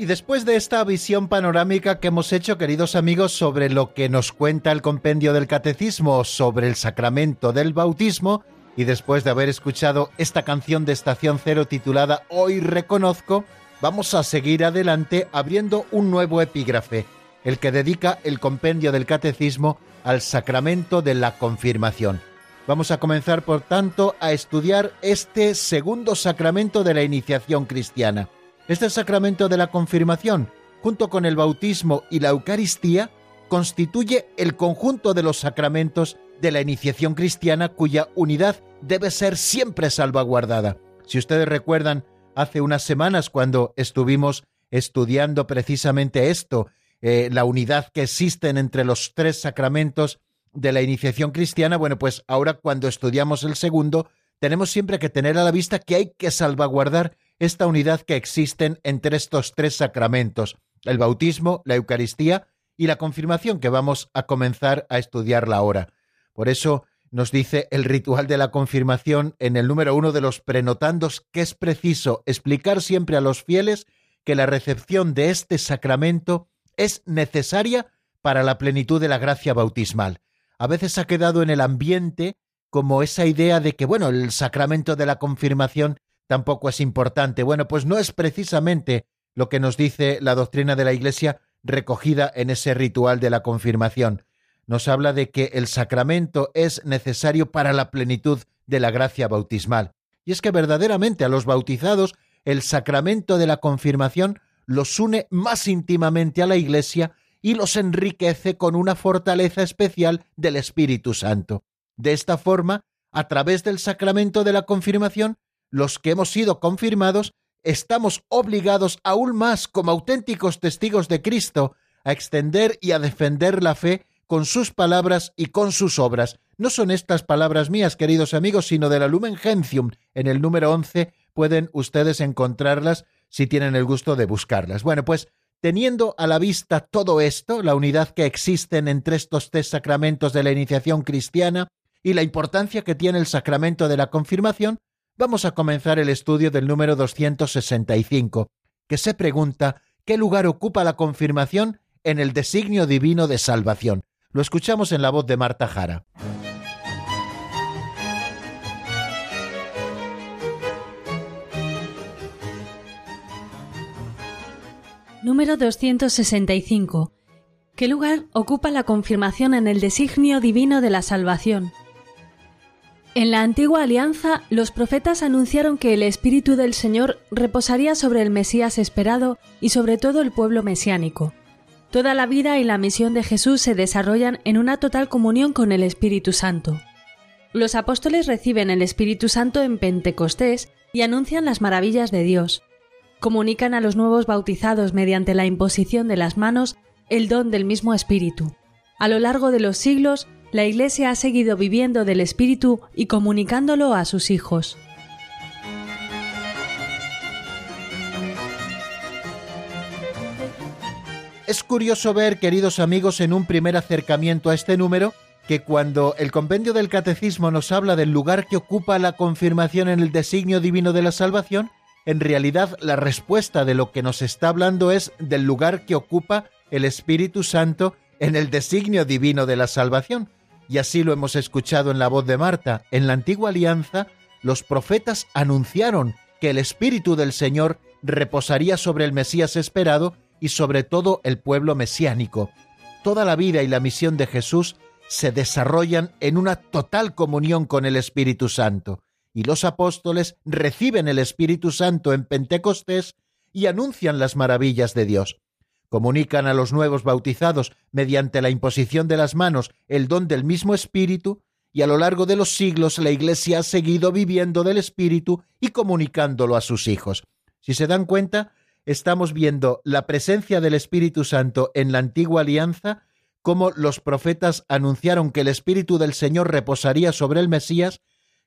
Y después de esta visión panorámica que hemos hecho, queridos amigos, sobre lo que nos cuenta el compendio del catecismo sobre el sacramento del bautismo, y después de haber escuchado esta canción de Estación Cero titulada Hoy reconozco, vamos a seguir adelante abriendo un nuevo epígrafe, el que dedica el compendio del catecismo al sacramento de la confirmación. Vamos a comenzar, por tanto, a estudiar este segundo sacramento de la iniciación cristiana. Este sacramento de la confirmación, junto con el bautismo y la Eucaristía, constituye el conjunto de los sacramentos de la iniciación cristiana cuya unidad debe ser siempre salvaguardada. Si ustedes recuerdan, hace unas semanas cuando estuvimos estudiando precisamente esto, eh, la unidad que existen entre los tres sacramentos de la iniciación cristiana, bueno, pues ahora cuando estudiamos el segundo, tenemos siempre que tener a la vista que hay que salvaguardar esta unidad que existen entre estos tres sacramentos, el bautismo, la Eucaristía y la confirmación que vamos a comenzar a estudiarla ahora. Por eso nos dice el ritual de la confirmación en el número uno de los prenotandos que es preciso explicar siempre a los fieles que la recepción de este sacramento es necesaria para la plenitud de la gracia bautismal. A veces ha quedado en el ambiente como esa idea de que, bueno, el sacramento de la confirmación tampoco es importante. Bueno, pues no es precisamente lo que nos dice la doctrina de la Iglesia recogida en ese ritual de la confirmación. Nos habla de que el sacramento es necesario para la plenitud de la gracia bautismal. Y es que verdaderamente a los bautizados el sacramento de la confirmación los une más íntimamente a la Iglesia y los enriquece con una fortaleza especial del Espíritu Santo. De esta forma, a través del sacramento de la confirmación, los que hemos sido confirmados, estamos obligados aún más como auténticos testigos de Cristo a extender y a defender la fe con sus palabras y con sus obras. No son estas palabras mías, queridos amigos, sino de la Lumen Gentium. En el número 11 pueden ustedes encontrarlas si tienen el gusto de buscarlas. Bueno, pues teniendo a la vista todo esto, la unidad que existen entre estos tres sacramentos de la iniciación cristiana y la importancia que tiene el sacramento de la confirmación, vamos a comenzar el estudio del número 265, que se pregunta qué lugar ocupa la confirmación en el designio divino de salvación. Lo escuchamos en la voz de Marta Jara. Número 265. ¿Qué lugar ocupa la confirmación en el designio divino de la salvación? En la antigua alianza, los profetas anunciaron que el Espíritu del Señor reposaría sobre el Mesías esperado y sobre todo el pueblo mesiánico. Toda la vida y la misión de Jesús se desarrollan en una total comunión con el Espíritu Santo. Los apóstoles reciben el Espíritu Santo en Pentecostés y anuncian las maravillas de Dios. Comunican a los nuevos bautizados mediante la imposición de las manos el don del mismo Espíritu. A lo largo de los siglos, la Iglesia ha seguido viviendo del Espíritu y comunicándolo a sus hijos. Es curioso ver, queridos amigos, en un primer acercamiento a este número, que cuando el compendio del catecismo nos habla del lugar que ocupa la confirmación en el designio divino de la salvación, en realidad la respuesta de lo que nos está hablando es del lugar que ocupa el Espíritu Santo en el designio divino de la salvación, y así lo hemos escuchado en la voz de Marta. En la antigua alianza, los profetas anunciaron que el Espíritu del Señor reposaría sobre el Mesías esperado y sobre todo el pueblo mesiánico. Toda la vida y la misión de Jesús se desarrollan en una total comunión con el Espíritu Santo, y los apóstoles reciben el Espíritu Santo en Pentecostés y anuncian las maravillas de Dios comunican a los nuevos bautizados mediante la imposición de las manos el don del mismo Espíritu, y a lo largo de los siglos la Iglesia ha seguido viviendo del Espíritu y comunicándolo a sus hijos. Si se dan cuenta, estamos viendo la presencia del Espíritu Santo en la antigua alianza cómo los profetas anunciaron que el Espíritu del Señor reposaría sobre el Mesías,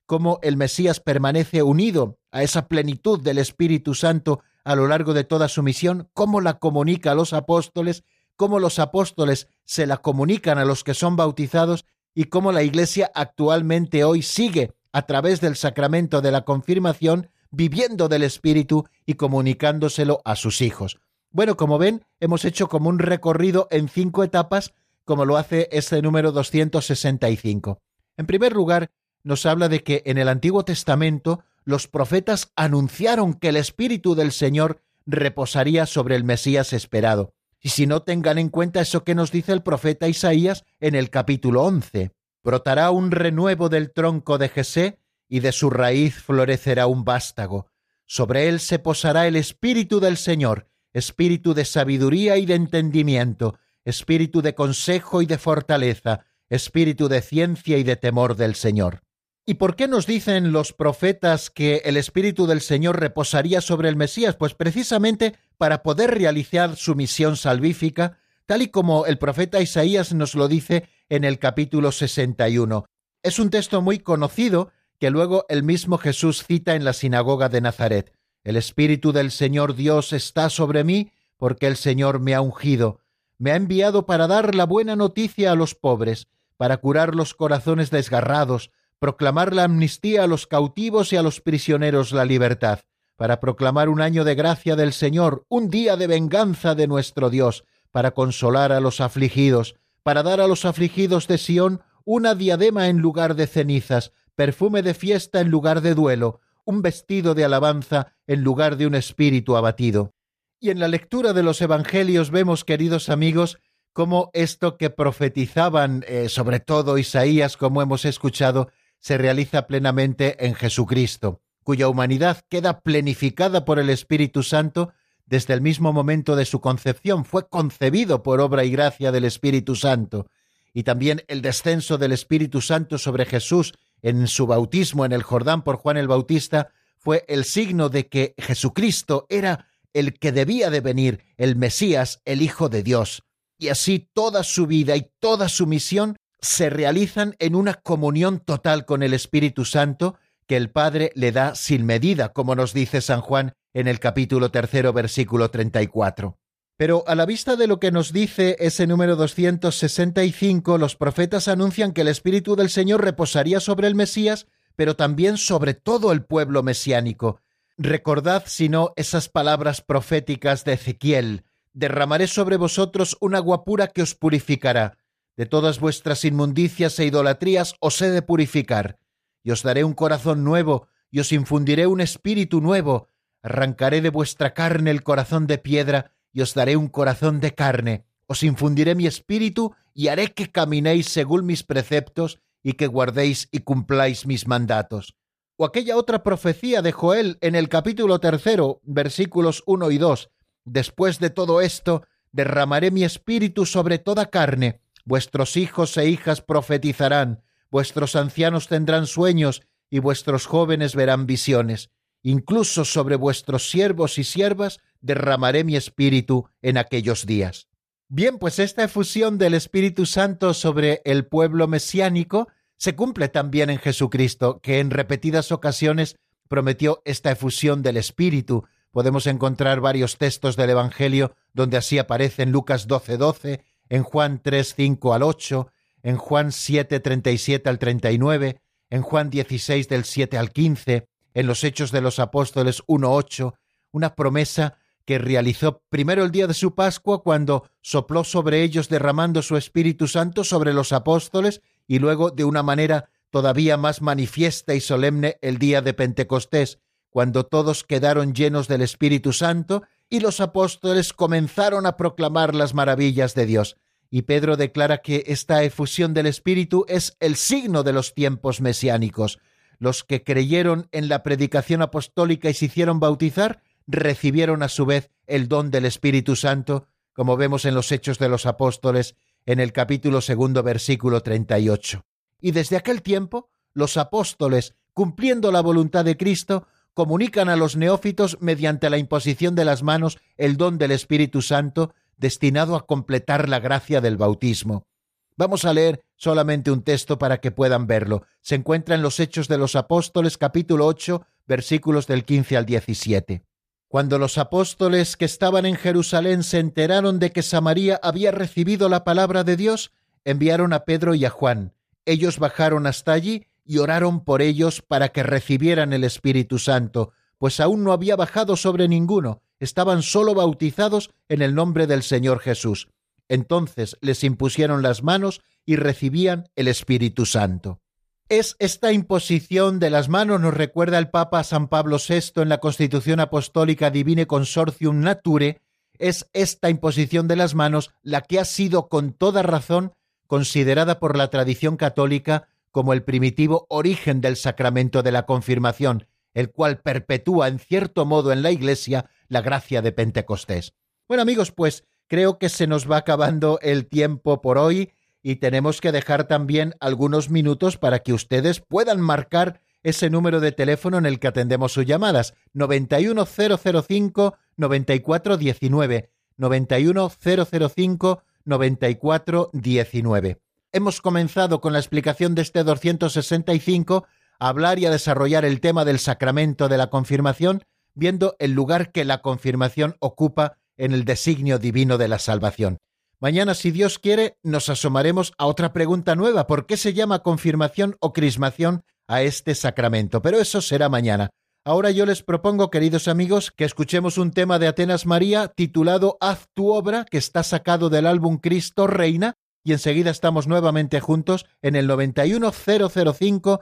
cómo el Mesías permanece unido a esa plenitud del Espíritu Santo a lo largo de toda su misión, cómo la comunica a los apóstoles, cómo los apóstoles se la comunican a los que son bautizados y cómo la Iglesia actualmente hoy sigue a través del sacramento de la confirmación, viviendo del Espíritu y comunicándoselo a sus hijos. Bueno, como ven, hemos hecho como un recorrido en cinco etapas, como lo hace este número 265. En primer lugar, nos habla de que en el Antiguo Testamento los profetas anunciaron que el Espíritu del Señor reposaría sobre el Mesías esperado. Y si no tengan en cuenta eso que nos dice el profeta Isaías en el capítulo 11. Brotará un renuevo del tronco de Jesé y de su raíz florecerá un vástago. Sobre él se posará el Espíritu del Señor, espíritu de sabiduría y de entendimiento, espíritu de consejo y de fortaleza, espíritu de ciencia y de temor del Señor. ¿Y por qué nos dicen los profetas que el Espíritu del Señor reposaría sobre el Mesías? Pues precisamente para poder realizar su misión salvífica, tal y como el profeta Isaías nos lo dice en el capítulo 61. Es un texto muy conocido que luego el mismo Jesús cita en la sinagoga de Nazaret. El Espíritu del Señor Dios está sobre mí, porque el Señor me ha ungido. Me ha enviado para dar la buena noticia a los pobres, para curar los corazones desgarrados, proclamar la amnistía a los cautivos y a los prisioneros la libertad, para proclamar un año de gracia del Señor, un día de venganza de nuestro Dios, para consolar a los afligidos, para dar a los afligidos de Sión una diadema en lugar de cenizas, perfume de fiesta en lugar de duelo, un vestido de alabanza en lugar de un espíritu abatido. Y en la lectura de los Evangelios vemos, queridos amigos, cómo esto que profetizaban, eh, sobre todo Isaías, como hemos escuchado, se realiza plenamente en Jesucristo, cuya humanidad queda plenificada por el Espíritu Santo desde el mismo momento de su concepción, fue concebido por obra y gracia del Espíritu Santo, y también el descenso del Espíritu Santo sobre Jesús en su bautismo en el Jordán por Juan el Bautista fue el signo de que Jesucristo era el que debía de venir, el Mesías, el Hijo de Dios. Y así toda su vida y toda su misión se realizan en una comunión total con el Espíritu Santo que el Padre le da sin medida, como nos dice San Juan en el capítulo tercero, versículo 34. Pero a la vista de lo que nos dice ese número 265, los profetas anuncian que el Espíritu del Señor reposaría sobre el Mesías, pero también sobre todo el pueblo mesiánico. Recordad, si no, esas palabras proféticas de Ezequiel, derramaré sobre vosotros un agua pura que os purificará de todas vuestras inmundicias e idolatrías os he de purificar, y os daré un corazón nuevo, y os infundiré un espíritu nuevo, arrancaré de vuestra carne el corazón de piedra, y os daré un corazón de carne, os infundiré mi espíritu, y haré que caminéis según mis preceptos, y que guardéis y cumpláis mis mandatos. O aquella otra profecía de Joel en el capítulo tercero, versículos uno y dos. Después de todo esto, derramaré mi espíritu sobre toda carne, Vuestros hijos e hijas profetizarán, vuestros ancianos tendrán sueños y vuestros jóvenes verán visiones. Incluso sobre vuestros siervos y siervas derramaré mi espíritu en aquellos días. Bien, pues esta efusión del Espíritu Santo sobre el pueblo mesiánico se cumple también en Jesucristo, que en repetidas ocasiones prometió esta efusión del Espíritu. Podemos encontrar varios textos del Evangelio donde así aparece en Lucas 12:12, 12, en Juan 3, 5 al 8, en Juan 7, 37 al 39, en Juan 16 del 7 al 15, en los Hechos de los Apóstoles 1, 8, una promesa que realizó primero el día de su Pascua cuando sopló sobre ellos derramando su Espíritu Santo sobre los apóstoles y luego de una manera todavía más manifiesta y solemne el día de Pentecostés, cuando todos quedaron llenos del Espíritu Santo y los apóstoles comenzaron a proclamar las maravillas de Dios. Y Pedro declara que esta efusión del Espíritu es el signo de los tiempos mesiánicos. Los que creyeron en la predicación apostólica y se hicieron bautizar, recibieron a su vez el don del Espíritu Santo, como vemos en los Hechos de los Apóstoles en el capítulo segundo versículo 38. Y desde aquel tiempo, los apóstoles, cumpliendo la voluntad de Cristo, comunican a los neófitos mediante la imposición de las manos el don del Espíritu Santo, destinado a completar la gracia del bautismo. Vamos a leer solamente un texto para que puedan verlo. Se encuentra en los Hechos de los Apóstoles capítulo 8 versículos del 15 al 17. Cuando los apóstoles que estaban en Jerusalén se enteraron de que Samaría había recibido la palabra de Dios, enviaron a Pedro y a Juan. Ellos bajaron hasta allí y oraron por ellos para que recibieran el Espíritu Santo, pues aún no había bajado sobre ninguno, estaban solo bautizados en el nombre del Señor Jesús. Entonces les impusieron las manos y recibían el Espíritu Santo. Es esta imposición de las manos, nos recuerda el Papa San Pablo VI en la Constitución Apostólica Divine Consortium Nature, es esta imposición de las manos la que ha sido con toda razón considerada por la tradición católica como el primitivo origen del sacramento de la confirmación, el cual perpetúa en cierto modo en la Iglesia la gracia de Pentecostés. Bueno amigos, pues creo que se nos va acabando el tiempo por hoy y tenemos que dejar también algunos minutos para que ustedes puedan marcar ese número de teléfono en el que atendemos sus llamadas 91005 9419 91005 9419. Hemos comenzado con la explicación de este 265 a hablar y a desarrollar el tema del sacramento de la confirmación, viendo el lugar que la confirmación ocupa en el designio divino de la salvación. Mañana, si Dios quiere, nos asomaremos a otra pregunta nueva. ¿Por qué se llama confirmación o crismación a este sacramento? Pero eso será mañana. Ahora yo les propongo, queridos amigos, que escuchemos un tema de Atenas María titulado Haz tu obra, que está sacado del álbum Cristo Reina, y enseguida estamos nuevamente juntos en el 91005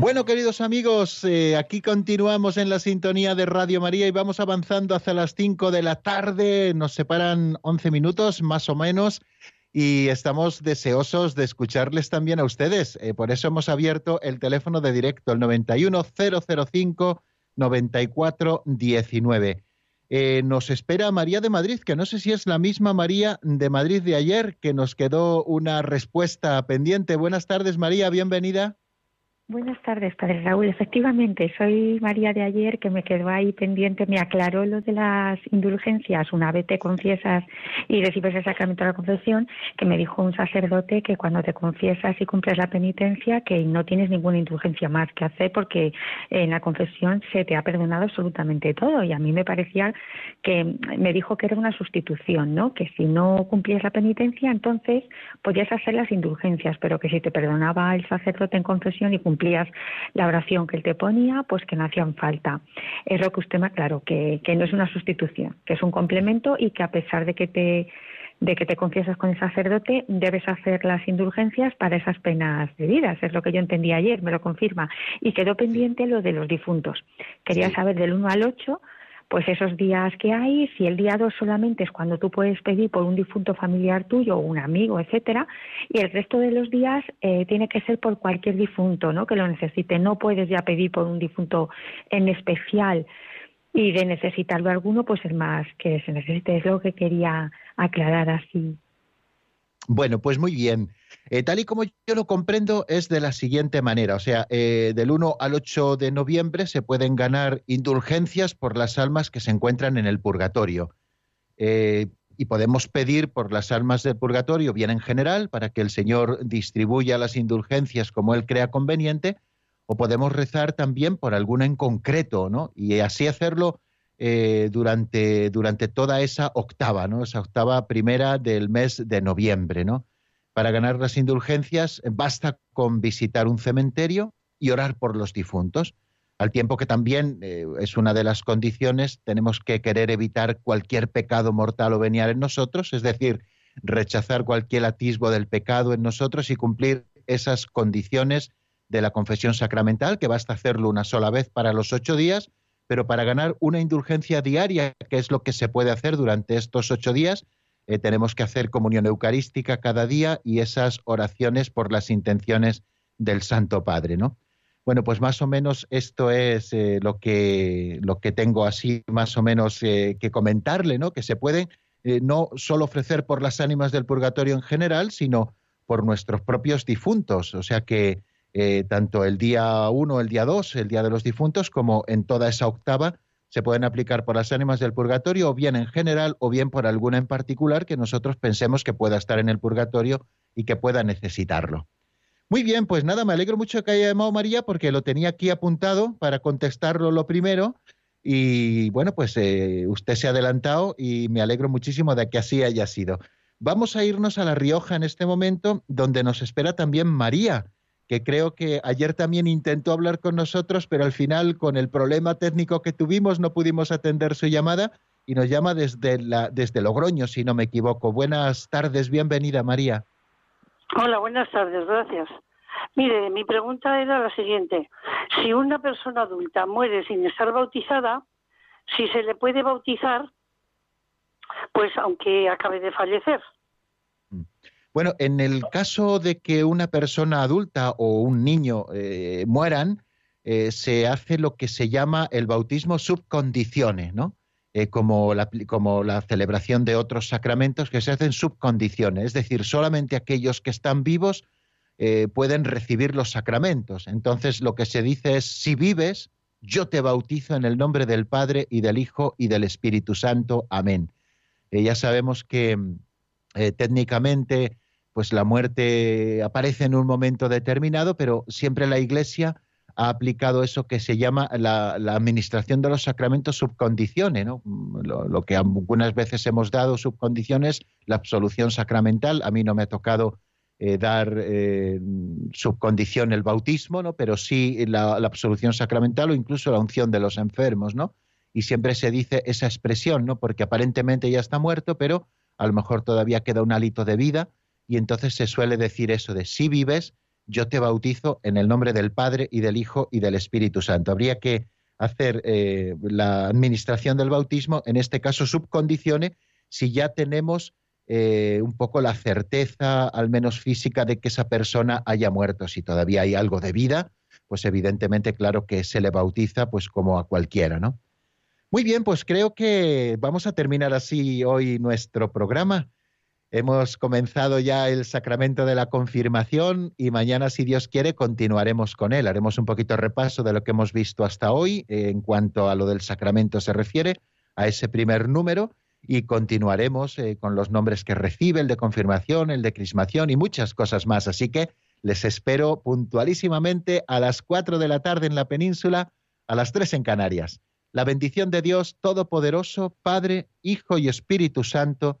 Bueno, queridos amigos, eh, aquí continuamos en la sintonía de Radio María y vamos avanzando hacia las 5 de la tarde. Nos separan 11 minutos más o menos y estamos deseosos de escucharles también a ustedes. Eh, por eso hemos abierto el teléfono de directo, el 91005 9419. Eh, nos espera María de Madrid, que no sé si es la misma María de Madrid de ayer, que nos quedó una respuesta pendiente. Buenas tardes, María, bienvenida. Buenas tardes, Padre Raúl. Efectivamente, soy María de ayer, que me quedó ahí pendiente, me aclaró lo de las indulgencias. Una vez te confiesas y recibes el sacramento de la confesión, que me dijo un sacerdote que cuando te confiesas y cumples la penitencia, que no tienes ninguna indulgencia más que hacer porque en la confesión se te ha perdonado absolutamente todo. Y a mí me parecía que me dijo que era una sustitución, ¿no? Que si no cumplías la penitencia, entonces podías hacer las indulgencias, pero que si te perdonaba el sacerdote en confesión y cumplías la oración que él te ponía, pues que no hacían falta. Es lo que usted me aclaró, que, que no es una sustitución, que es un complemento y que a pesar de que te de que te confiesas con el sacerdote, debes hacer las indulgencias para esas penas debidas. Es lo que yo entendí ayer, me lo confirma. Y quedó pendiente lo de los difuntos. Quería saber del 1 al 8 pues esos días que hay, si el día 2 solamente es cuando tú puedes pedir por un difunto familiar tuyo o un amigo, etcétera, y el resto de los días eh, tiene que ser por cualquier difunto, ¿no? Que lo necesite. No puedes ya pedir por un difunto en especial y de necesitarlo alguno, pues el más que se necesite. Es lo que quería aclarar así. Bueno, pues muy bien. Eh, tal y como yo lo comprendo, es de la siguiente manera. O sea, eh, del 1 al 8 de noviembre se pueden ganar indulgencias por las almas que se encuentran en el purgatorio. Eh, y podemos pedir por las almas del purgatorio, bien en general, para que el Señor distribuya las indulgencias como Él crea conveniente, o podemos rezar también por alguna en concreto, ¿no? Y así hacerlo durante, durante toda esa octava, ¿no? Esa octava primera del mes de noviembre, ¿no? Para ganar las indulgencias basta con visitar un cementerio y orar por los difuntos, al tiempo que también eh, es una de las condiciones, tenemos que querer evitar cualquier pecado mortal o venial en nosotros, es decir, rechazar cualquier atisbo del pecado en nosotros y cumplir esas condiciones de la confesión sacramental, que basta hacerlo una sola vez para los ocho días, pero para ganar una indulgencia diaria, que es lo que se puede hacer durante estos ocho días, eh, tenemos que hacer comunión eucarística cada día y esas oraciones por las intenciones del Santo Padre, ¿no? Bueno, pues más o menos esto es eh, lo, que, lo que tengo así más o menos eh, que comentarle, ¿no? Que se pueden no solo ofrecer por las ánimas del purgatorio en general, sino por nuestros propios difuntos. O sea que tanto el día 1, el día 2, el día de los difuntos, como en toda esa octava, se pueden aplicar por las ánimas del purgatorio o bien en general o bien por alguna en particular que nosotros pensemos que pueda estar en el purgatorio y que pueda necesitarlo. Muy bien, pues nada, me alegro mucho que haya llamado María porque lo tenía aquí apuntado para contestarlo lo primero y bueno, pues eh, usted se ha adelantado y me alegro muchísimo de que así haya sido. Vamos a irnos a La Rioja en este momento donde nos espera también María que creo que ayer también intentó hablar con nosotros, pero al final con el problema técnico que tuvimos no pudimos atender su llamada y nos llama desde, la, desde Logroño, si no me equivoco. Buenas tardes, bienvenida María. Hola, buenas tardes, gracias. Mire, mi pregunta era la siguiente. Si una persona adulta muere sin estar bautizada, si se le puede bautizar, pues aunque acabe de fallecer. Bueno, en el caso de que una persona adulta o un niño eh, mueran, eh, se hace lo que se llama el bautismo subcondiciones, ¿no? Eh, como, la, como la celebración de otros sacramentos que se hacen subcondiciones, es decir, solamente aquellos que están vivos pueden recibir los sacramentos. Entonces, lo que se dice es, si vives, yo te bautizo en el nombre del Padre y del Hijo y del Espíritu Santo. Amén. ya sabemos que técnicamente pues la muerte aparece en un momento determinado, pero siempre la Iglesia ha aplicado eso que se llama la, administración de los sacramentos subcondiciones, ¿no? Lo, que algunas veces hemos dado subcondiciones, la absolución sacramental. A mí no me ha tocado eh, dar eh, subcondición el bautismo, ¿no? Pero sí la, la, absolución sacramental o incluso la unción de los enfermos, ¿no? Y siempre se dice esa expresión, ¿no? Porque aparentemente ya está muerto, pero a lo mejor todavía queda un hálito de vida y entonces se suele decir eso de si vives, yo te bautizo en el nombre del Padre y del Hijo y del Espíritu Santo. Habría que hacer eh, la administración del bautismo, en este caso subcondicione, si ya tenemos eh, un poco la certeza, al menos física, de que esa persona haya muerto. Si todavía hay algo de vida, pues evidentemente, claro que se le bautiza pues como a cualquiera, ¿no? Muy bien, pues creo que vamos a terminar así hoy nuestro programa. Hemos comenzado ya el sacramento de la confirmación y mañana, si Dios quiere, continuaremos con él. Haremos un poquito de repaso de lo que hemos visto hasta hoy en cuanto a lo del sacramento se refiere, a ese primer número, y continuaremos eh, con los nombres que recibe, el de confirmación, el de crismación y muchas cosas más. Así que les espero puntualísimamente a las cuatro de la tarde en la península, a las tres en Canarias. La bendición de Dios Todopoderoso, Padre, Hijo y Espíritu Santo,